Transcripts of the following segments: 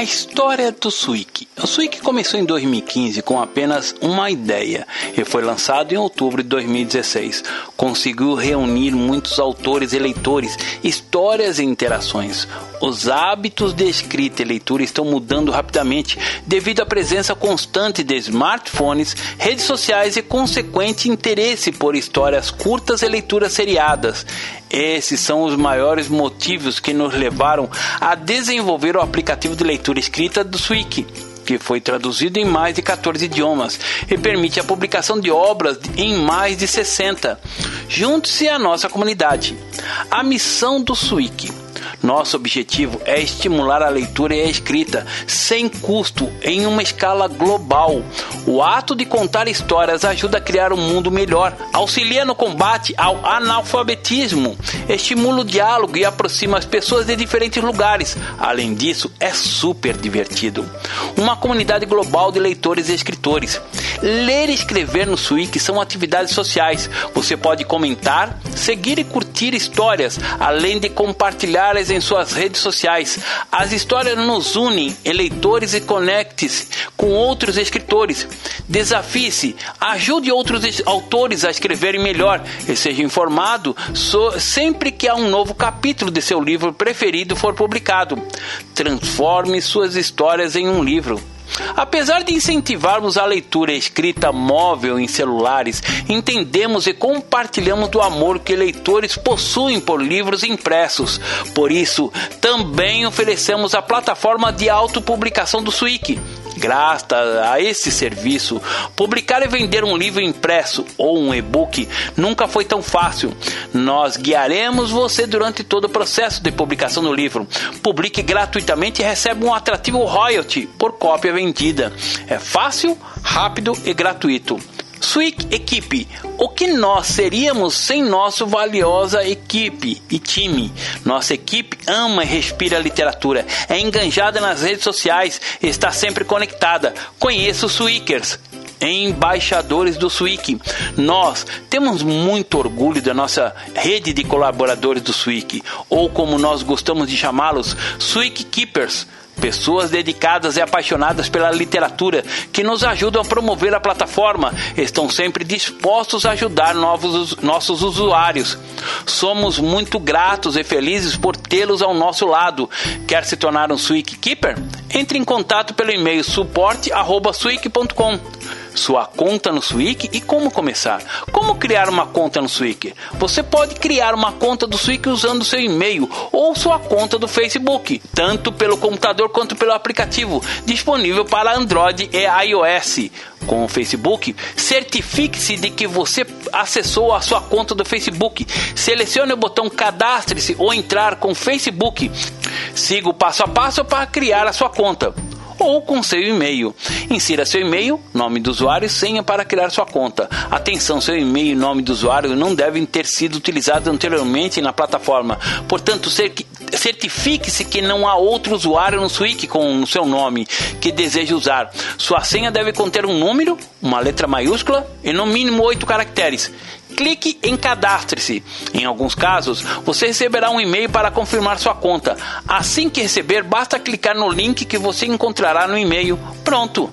A história do Swik. O Swik começou em 2015 com apenas uma ideia e foi lançado em outubro de 2016. Conseguiu reunir muitos autores e leitores, histórias e interações. Os hábitos de escrita e leitura estão mudando rapidamente devido à presença constante de smartphones, redes sociais e consequente interesse por histórias curtas e leituras seriadas. Esses são os maiores motivos que nos levaram a desenvolver o aplicativo de leitura escrita do Swik que foi traduzido em mais de 14 idiomas e permite a publicação de obras em mais de 60. Junte-se à nossa comunidade. A missão do Swik nosso objetivo é estimular a leitura e a escrita sem custo em uma escala global. O ato de contar histórias ajuda a criar um mundo melhor, auxilia no combate ao analfabetismo, estimula o diálogo e aproxima as pessoas de diferentes lugares. Além disso, é super divertido. Uma comunidade global de leitores e escritores. Ler e escrever no Swik são atividades sociais. Você pode comentar, seguir e curtir histórias, além de compartilhar as em suas redes sociais. As histórias nos unem, eleitores e conecte-se com outros escritores. Desafie-se, ajude outros autores a escreverem melhor e seja informado sempre que há um novo capítulo de seu livro preferido for publicado. Transforme suas histórias em um livro. Apesar de incentivarmos a leitura escrita móvel em celulares, entendemos e compartilhamos do amor que leitores possuem por livros impressos. Por isso, também oferecemos a plataforma de autopublicação do Swik Graças a esse serviço, publicar e vender um livro impresso ou um e-book nunca foi tão fácil. Nós guiaremos você durante todo o processo de publicação do livro. Publique gratuitamente e recebe um atrativo royalty por cópia vendida. É fácil, rápido e gratuito. Swik Equipe, o que nós seríamos sem nossa valiosa equipe e time? Nossa equipe ama e respira a literatura, é enganjada nas redes sociais, está sempre conectada. Conheça os Swikers embaixadores do Swik. Nós temos muito orgulho da nossa rede de colaboradores do Swik, ou como nós gostamos de chamá-los, Swik Keepers Pessoas dedicadas e apaixonadas pela literatura que nos ajudam a promover a plataforma estão sempre dispostos a ajudar novos, nossos usuários. Somos muito gratos e felizes por tê-los ao nosso lado. Quer se tornar um Swik Keeper? Entre em contato pelo e-mail suporte@swik.com sua conta no Swik e como começar. Como criar uma conta no Swik? Você pode criar uma conta do Swik usando seu e-mail ou sua conta do Facebook, tanto pelo computador quanto pelo aplicativo, disponível para Android e iOS. Com o Facebook, certifique-se de que você acessou a sua conta do Facebook. Selecione o botão Cadastre-se ou entrar com Facebook. Siga o passo a passo para criar a sua conta ou com seu e-mail. Insira seu e-mail, nome do usuário e senha para criar sua conta. Atenção, seu e-mail e nome do usuário não devem ter sido utilizados anteriormente na plataforma. Portanto, certifique-se que não há outro usuário no Swik com o seu nome que deseja usar. Sua senha deve conter um número, uma letra maiúscula e no mínimo oito caracteres clique em cadastre-se. Em alguns casos, você receberá um e-mail para confirmar sua conta. Assim que receber, basta clicar no link que você encontrará no e-mail. Pronto!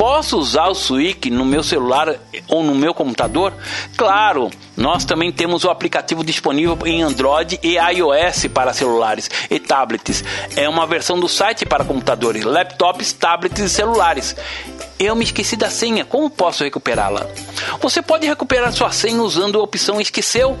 Posso usar o Swik no meu celular ou no meu computador? Claro, nós também temos o aplicativo disponível em Android e iOS para celulares e tablets. É uma versão do site para computadores, laptops, tablets e celulares. Eu me esqueci da senha, como posso recuperá-la? Você pode recuperar sua senha usando a opção Esqueceu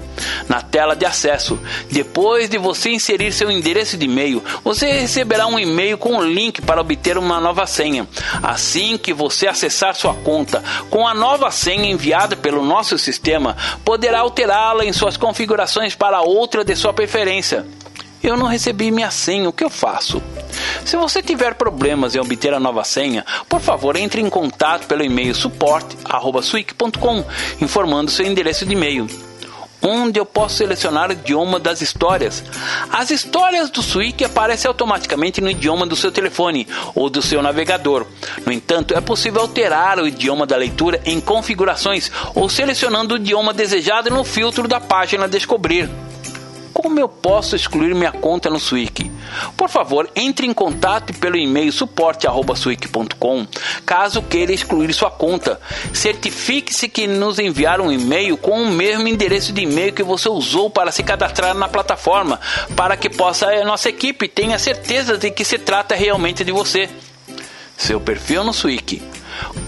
na tela de acesso. Depois de você inserir seu endereço de e-mail, você receberá um e-mail com um link para obter uma nova senha. Assim que você acessar sua conta com a nova senha enviada pelo nosso sistema, poderá alterá-la em suas configurações para outra de sua preferência. Eu não recebi minha senha, o que eu faço? Se você tiver problemas em obter a nova senha, por favor entre em contato pelo e-mail suporte@swik.com, informando seu endereço de e-mail onde eu posso selecionar o idioma das histórias. As histórias do Swik aparecem automaticamente no idioma do seu telefone ou do seu navegador. No entanto, é possível alterar o idioma da leitura em configurações ou selecionando o idioma desejado no filtro da página Descobrir. Como eu posso excluir minha conta no Swik? Por favor, entre em contato pelo e-mail suporte@swik.com caso queira excluir sua conta. Certifique-se que nos enviar um e-mail com o mesmo endereço de e-mail que você usou para se cadastrar na plataforma, para que possa a nossa equipe tenha certeza de que se trata realmente de você. Seu perfil no Swik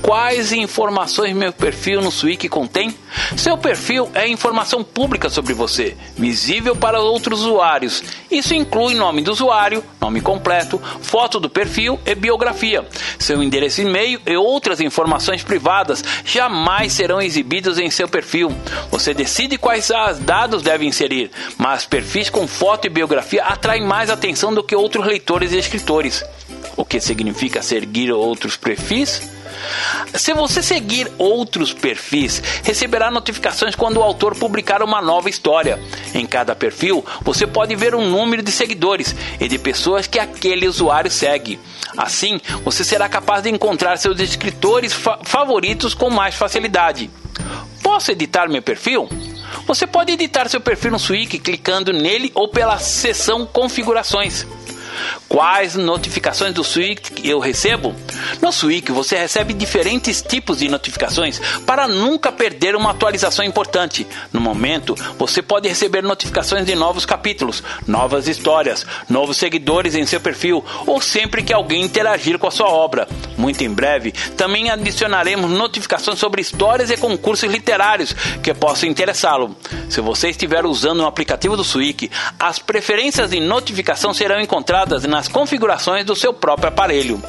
Quais informações meu perfil no Swik contém? Seu perfil é informação pública sobre você, visível para outros usuários. Isso inclui nome do usuário, nome completo, foto do perfil e biografia. Seu endereço e-mail e outras informações privadas jamais serão exibidos em seu perfil. Você decide quais dados deve inserir, mas perfis com foto e biografia atraem mais atenção do que outros leitores e escritores. O que significa seguir outros perfis? Se você seguir outros perfis, receberá notificações quando o autor publicar uma nova história. Em cada perfil, você pode ver um número de seguidores e de pessoas que aquele usuário segue. Assim, você será capaz de encontrar seus escritores fa favoritos com mais facilidade. Posso editar meu perfil? Você pode editar seu perfil no Swik clicando nele ou pela seção Configurações. Quais notificações do Swik eu recebo? No Swik você recebe diferentes tipos de notificações para nunca perder uma atualização importante. No momento, você pode receber notificações de novos capítulos, novas histórias, novos seguidores em seu perfil ou sempre que alguém interagir com a sua obra. Muito em breve, também adicionaremos notificações sobre histórias e concursos literários que possam interessá-lo. Se você estiver usando um aplicativo do Swik, as preferências de notificação serão encontradas nas configurações do seu próprio aparelho.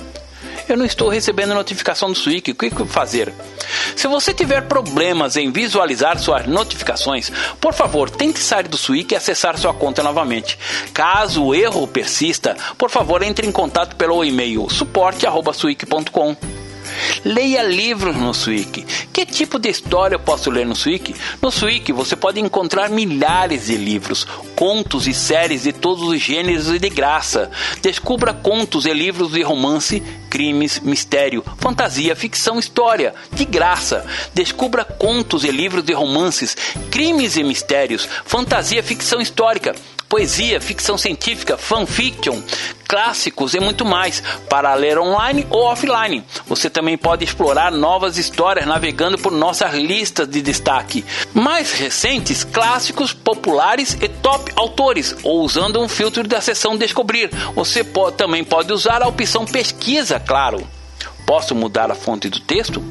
Eu não estou recebendo notificação do Swik, o que fazer? Se você tiver problemas em visualizar suas notificações, por favor, tente sair do Swik e acessar sua conta novamente. Caso o erro persista, por favor, entre em contato pelo e-mail suporte@swik.com. Leia livros no Swik. Que tipo de história eu posso ler no Swik? No Swik você pode encontrar milhares de livros, contos e séries de todos os gêneros e de graça. Descubra contos e livros de romance, crimes, mistério, fantasia, ficção, história, de graça. Descubra contos e livros de romances, crimes e mistérios, fantasia, ficção histórica poesia, ficção científica, fanfiction, clássicos e muito mais para ler online ou offline. Você também pode explorar novas histórias navegando por nossas listas de destaque. Mais recentes, clássicos, populares e top autores, ou usando um filtro da seção Descobrir. Você pode, também pode usar a opção Pesquisa, claro. Posso mudar a fonte do texto?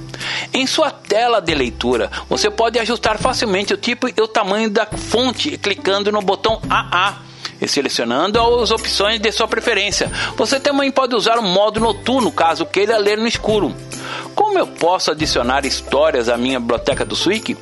Em sua tela de leitura, você pode ajustar facilmente o tipo e o tamanho da fonte clicando no botão AA selecionando as opções de sua preferência. Você também pode usar o modo noturno caso queira ler no escuro. Como eu posso adicionar histórias à minha biblioteca do Swik?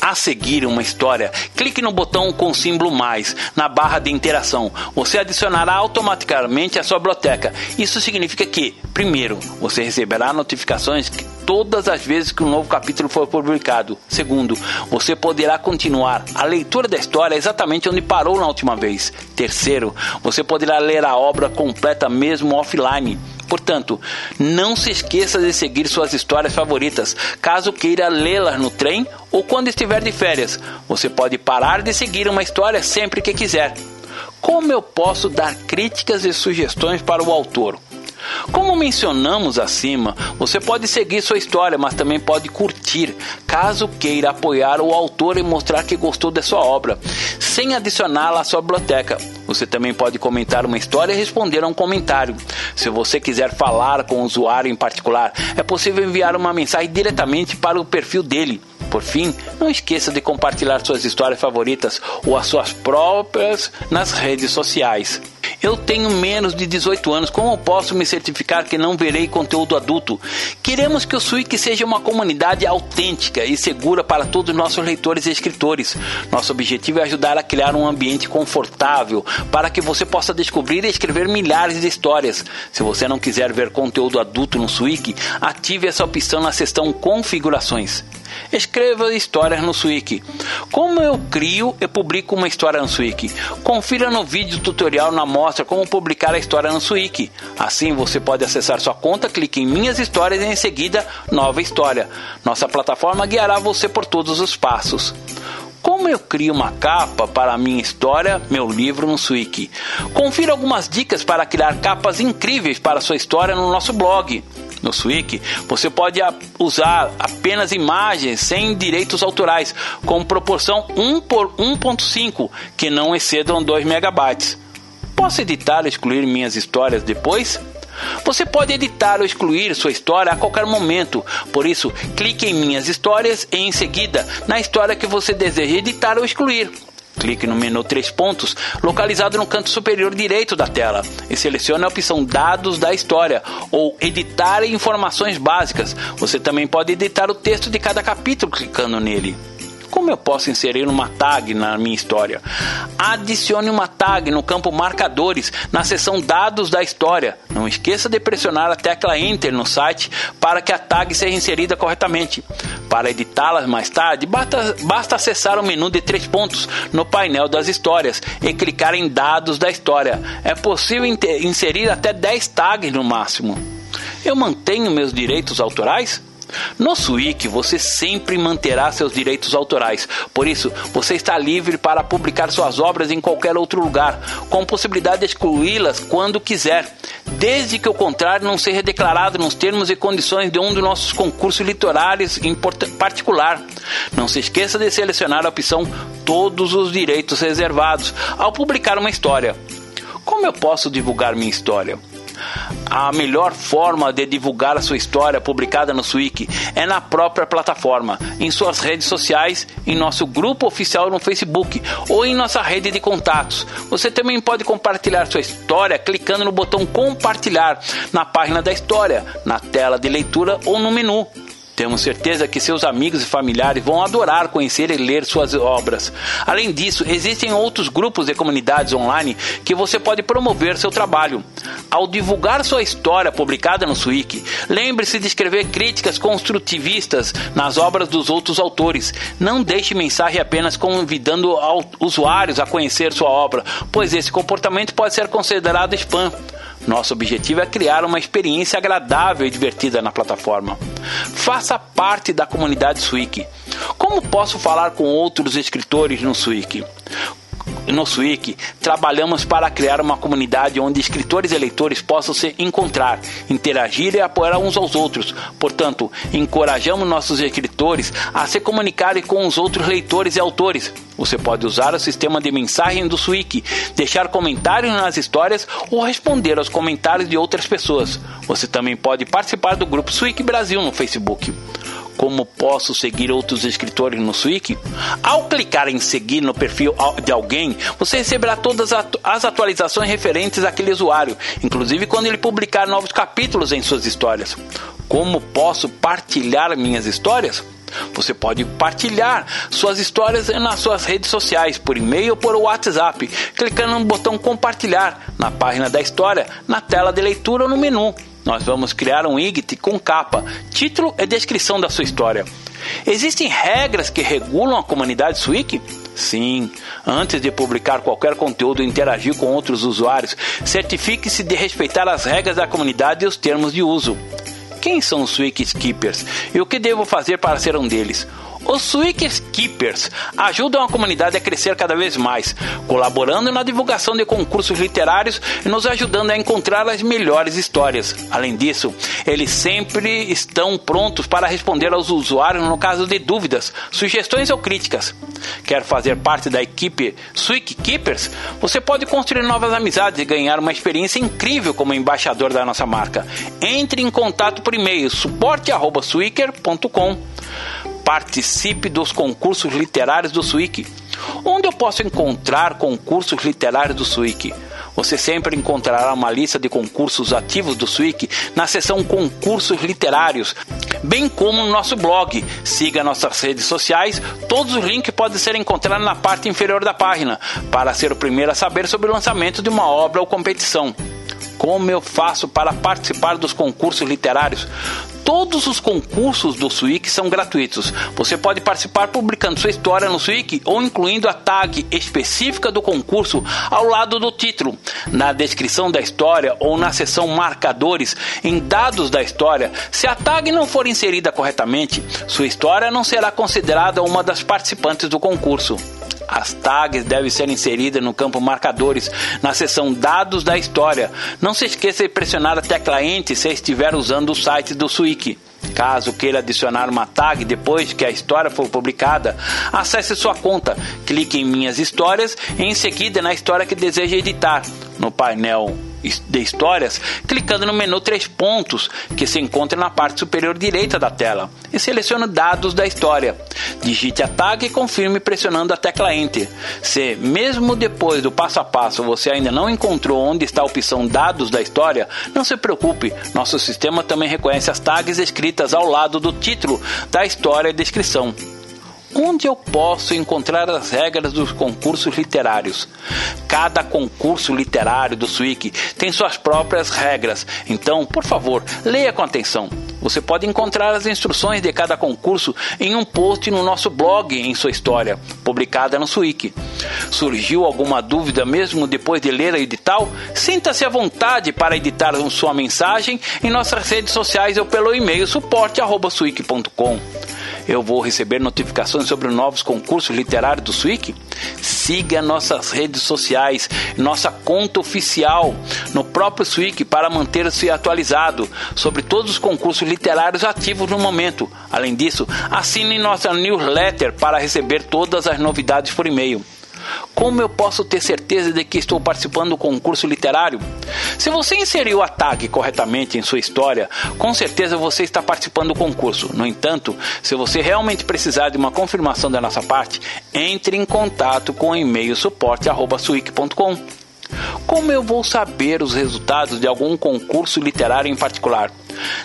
A seguir uma história, clique no botão com símbolo mais na barra de interação. Você adicionará automaticamente a sua biblioteca. Isso significa que, primeiro, você receberá notificações todas as vezes que um novo capítulo for publicado. Segundo, você poderá continuar a leitura da história exatamente onde parou na última vez. Terceiro, você poderá ler a obra completa mesmo offline. Portanto, não se esqueça de seguir suas histórias favoritas, caso queira lê-las no trem ou quando estiver de férias. Você pode parar de seguir uma história sempre que quiser. Como eu posso dar críticas e sugestões para o autor? Como mencionamos acima, você pode seguir sua história, mas também pode curtir, caso queira apoiar o autor e mostrar que gostou da sua obra, sem adicioná-la à sua biblioteca. Você também pode comentar uma história e responder a um comentário. Se você quiser falar com o usuário em particular, é possível enviar uma mensagem diretamente para o perfil dele. Por fim, não esqueça de compartilhar suas histórias favoritas ou as suas próprias nas redes sociais. Eu tenho menos de 18 anos, como posso me certificar que não verei conteúdo adulto? Queremos que o Swik seja uma comunidade autêntica e segura para todos os nossos leitores e escritores. Nosso objetivo é ajudar a criar um ambiente confortável para que você possa descobrir e escrever milhares de histórias. Se você não quiser ver conteúdo adulto no Swik, ative essa opção na seção Configurações. Escreva histórias no Swik. Como eu crio e publico uma história no Swik? Confira no vídeo tutorial na mostra como publicar a história no Swik. Assim você pode acessar sua conta, clique em Minhas Histórias e em seguida Nova História. Nossa plataforma guiará você por todos os passos. Como eu crio uma capa para a minha história, meu livro no Swiki? Confira algumas dicas para criar capas incríveis para sua história no nosso blog. No Swiki, você pode usar apenas imagens sem direitos autorais, com proporção 1 por 1.5, que não excedam 2 megabytes. Posso editar e excluir minhas histórias depois? Você pode editar ou excluir sua história a qualquer momento, por isso, clique em Minhas Histórias e em seguida na história que você deseja editar ou excluir. Clique no menu três pontos, localizado no canto superior direito da tela, e selecione a opção Dados da história ou Editar informações básicas. Você também pode editar o texto de cada capítulo clicando nele. Como eu posso inserir uma tag na minha história? Adicione uma tag no campo Marcadores, na seção Dados da história. Não esqueça de pressionar a tecla Enter no site para que a tag seja inserida corretamente. Para editá-las mais tarde, basta, basta acessar o menu de três pontos no painel das histórias e clicar em Dados da história. É possível inserir até 10 tags no máximo. Eu mantenho meus direitos autorais? No Swik você sempre manterá seus direitos autorais, por isso você está livre para publicar suas obras em qualquer outro lugar, com possibilidade de excluí-las quando quiser, desde que o contrário não seja declarado nos termos e condições de um dos nossos concursos literários em particular. Não se esqueça de selecionar a opção Todos os direitos reservados ao publicar uma história. Como eu posso divulgar minha história? A melhor forma de divulgar a sua história publicada no Swiki é na própria plataforma, em suas redes sociais, em nosso grupo oficial no Facebook ou em nossa rede de contatos. Você também pode compartilhar sua história clicando no botão compartilhar na página da história, na tela de leitura ou no menu. Temos certeza que seus amigos e familiares vão adorar conhecer e ler suas obras. Além disso, existem outros grupos e comunidades online que você pode promover seu trabalho. Ao divulgar sua história publicada no Swiki, lembre-se de escrever críticas construtivistas nas obras dos outros autores. Não deixe mensagem apenas convidando usuários a conhecer sua obra, pois esse comportamento pode ser considerado spam. Nosso objetivo é criar uma experiência agradável e divertida na plataforma. Faça parte da comunidade Swiki. Como posso falar com outros escritores no Swiki? No Swik, trabalhamos para criar uma comunidade onde escritores e leitores possam se encontrar, interagir e apoiar uns aos outros. Portanto, encorajamos nossos escritores a se comunicarem com os outros leitores e autores. Você pode usar o sistema de mensagem do Swik, deixar comentários nas histórias ou responder aos comentários de outras pessoas. Você também pode participar do grupo Swik Brasil no Facebook. Como posso seguir outros escritores no Swiki? Ao clicar em seguir no perfil de alguém, você receberá todas as atualizações referentes àquele usuário, inclusive quando ele publicar novos capítulos em suas histórias. Como posso partilhar minhas histórias? Você pode partilhar suas histórias nas suas redes sociais, por e-mail ou por WhatsApp, clicando no botão compartilhar na página da história, na tela de leitura ou no menu. Nós vamos criar um IGT com capa, título e descrição da sua história. Existem regras que regulam a comunidade Swiki? Sim, antes de publicar qualquer conteúdo e interagir com outros usuários, certifique-se de respeitar as regras da comunidade e os termos de uso. Quem são os Swiki Skippers e o que devo fazer para ser um deles? Os Swikers Keepers ajudam a comunidade a crescer cada vez mais, colaborando na divulgação de concursos literários e nos ajudando a encontrar as melhores histórias. Além disso, eles sempre estão prontos para responder aos usuários no caso de dúvidas, sugestões ou críticas. Quer fazer parte da equipe Swik Keepers? Você pode construir novas amizades e ganhar uma experiência incrível como embaixador da nossa marca. Entre em contato por e-mail suporte@swicker.com participe dos concursos literários do Swiki. Onde eu posso encontrar concursos literários do Swiki? Você sempre encontrará uma lista de concursos ativos do Swiki na seção Concursos Literários, bem como no nosso blog. Siga nossas redes sociais, todos os links podem ser encontrados na parte inferior da página, para ser o primeiro a saber sobre o lançamento de uma obra ou competição. Como eu faço para participar dos concursos literários? Todos os concursos do Swik são gratuitos. Você pode participar publicando sua história no Swik ou incluindo a tag específica do concurso ao lado do título, na descrição da história ou na seção marcadores em dados da história. Se a tag não for inserida corretamente, sua história não será considerada uma das participantes do concurso. As tags devem ser inseridas no campo marcadores, na seção dados da história. Não se esqueça de pressionar a tecla Enter se estiver usando o site do Caso queira adicionar uma tag depois que a história for publicada, acesse sua conta, clique em Minhas Histórias e em seguida na história que deseja editar. No painel de histórias, clicando no menu três pontos que se encontra na parte superior direita da tela e selecione dados da história. Digite a tag e confirme pressionando a tecla Enter. Se mesmo depois do passo a passo você ainda não encontrou onde está a opção dados da história, não se preocupe, nosso sistema também reconhece as tags escritas ao lado do título da história e descrição. Onde eu posso encontrar as regras dos concursos literários? Cada concurso literário do Swik tem suas próprias regras, então, por favor, leia com atenção. Você pode encontrar as instruções de cada concurso em um post no nosso blog em sua história, publicada no Swik. Surgiu alguma dúvida mesmo depois de ler a edital? Sinta-se à vontade para editar sua mensagem em nossas redes sociais ou pelo e-mail suporte@swik.com eu vou receber notificações sobre novos concursos literários do Swik? Siga nossas redes sociais, nossa conta oficial no próprio Swik para manter-se atualizado sobre todos os concursos literários ativos no momento. Além disso, assine nossa newsletter para receber todas as novidades por e-mail. Como eu posso ter certeza de que estou participando do concurso literário? Se você inseriu a tag corretamente em sua história, com certeza você está participando do concurso. No entanto, se você realmente precisar de uma confirmação da nossa parte, entre em contato com o e-mail suporte@suic.com. Como eu vou saber os resultados de algum concurso literário em particular?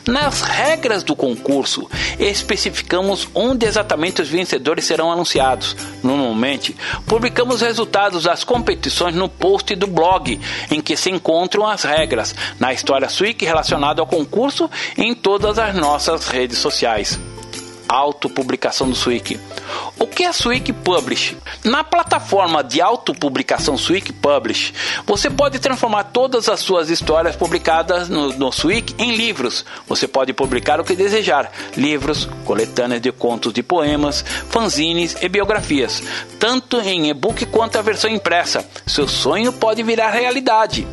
Nas regras do concurso, especificamos onde exatamente os vencedores serão anunciados. Normalmente, publicamos os resultados das competições no post do blog, em que se encontram as regras, na história Swik relacionada ao concurso e em todas as nossas redes sociais autopublicação do Swik. O que é Swik Publish? Na plataforma de autopublicação Swik Publish, você pode transformar todas as suas histórias publicadas no, no Swik em livros. Você pode publicar o que desejar: livros, coletâneas de contos de poemas, fanzines e biografias, tanto em e-book quanto a versão impressa. Seu sonho pode virar realidade.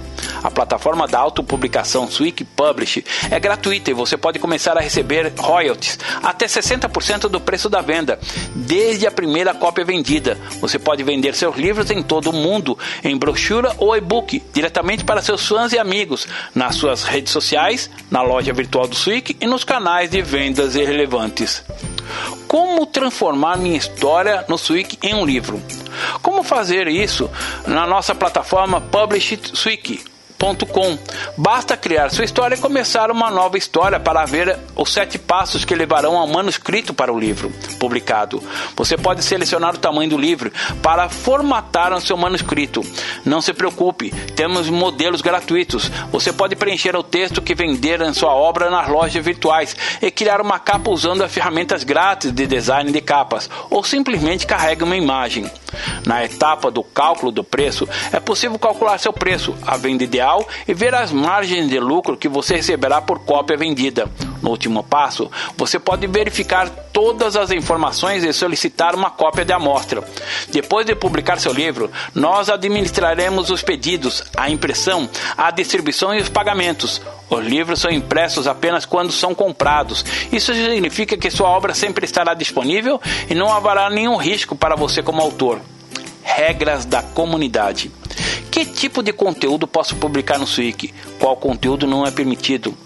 A plataforma da autopublicação Swik Publish é gratuita e você pode começar a receber royalties até 60% do preço da venda, desde a primeira cópia vendida. Você pode vender seus livros em todo o mundo, em brochura ou e-book, diretamente para seus fãs e amigos, nas suas redes sociais, na loja virtual do Swik e nos canais de vendas irrelevantes. Como transformar minha história no Swik em um livro? Como fazer isso na nossa plataforma Publish Basta criar sua história e começar uma nova história para ver os sete passos que levarão ao manuscrito para o livro publicado. Você pode selecionar o tamanho do livro para formatar o seu manuscrito. Não se preocupe, temos modelos gratuitos. Você pode preencher o texto que vender em sua obra nas lojas virtuais e criar uma capa usando as ferramentas grátis de design de capas ou simplesmente carregue uma imagem. Na etapa do cálculo do preço, é possível calcular seu preço, a venda ideal e ver as margens de lucro que você receberá por cópia vendida. No último passo, você pode verificar todas as informações e solicitar uma cópia de amostra. Depois de publicar seu livro, nós administraremos os pedidos, a impressão, a distribuição e os pagamentos. Os livros são impressos apenas quando são comprados. Isso significa que sua obra sempre estará disponível e não haverá nenhum risco para você como autor. Regras da comunidade. Que tipo de conteúdo posso publicar no Swik? Qual conteúdo não é permitido?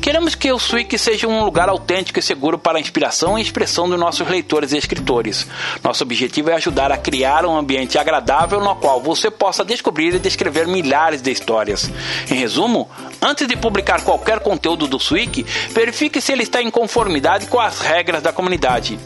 Queremos que o Swik seja um lugar autêntico e seguro para a inspiração e expressão dos nossos leitores e escritores. Nosso objetivo é ajudar a criar um ambiente agradável no qual você possa descobrir e descrever milhares de histórias. Em resumo, antes de publicar qualquer conteúdo do Swik, verifique se ele está em conformidade com as regras da comunidade.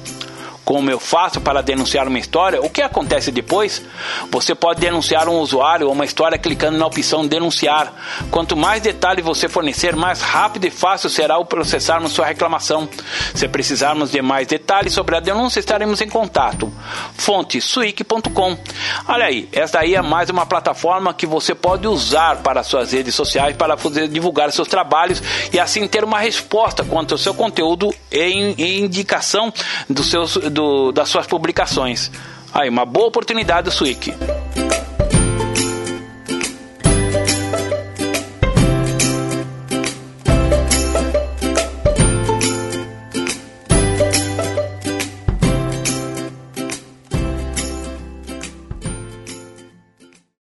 Como eu faço para denunciar uma história, o que acontece depois? Você pode denunciar um usuário ou uma história clicando na opção denunciar. Quanto mais detalhes você fornecer, mais rápido e fácil será o processarmos sua reclamação. Se precisarmos de mais detalhes sobre a denúncia, estaremos em contato. Fonte suic.com. Olha aí, esta aí é mais uma plataforma que você pode usar para suas redes sociais para fazer divulgar seus trabalhos e assim ter uma resposta quanto ao seu conteúdo e indicação dos seus, do, das suas publicações. Aí, uma boa oportunidade do.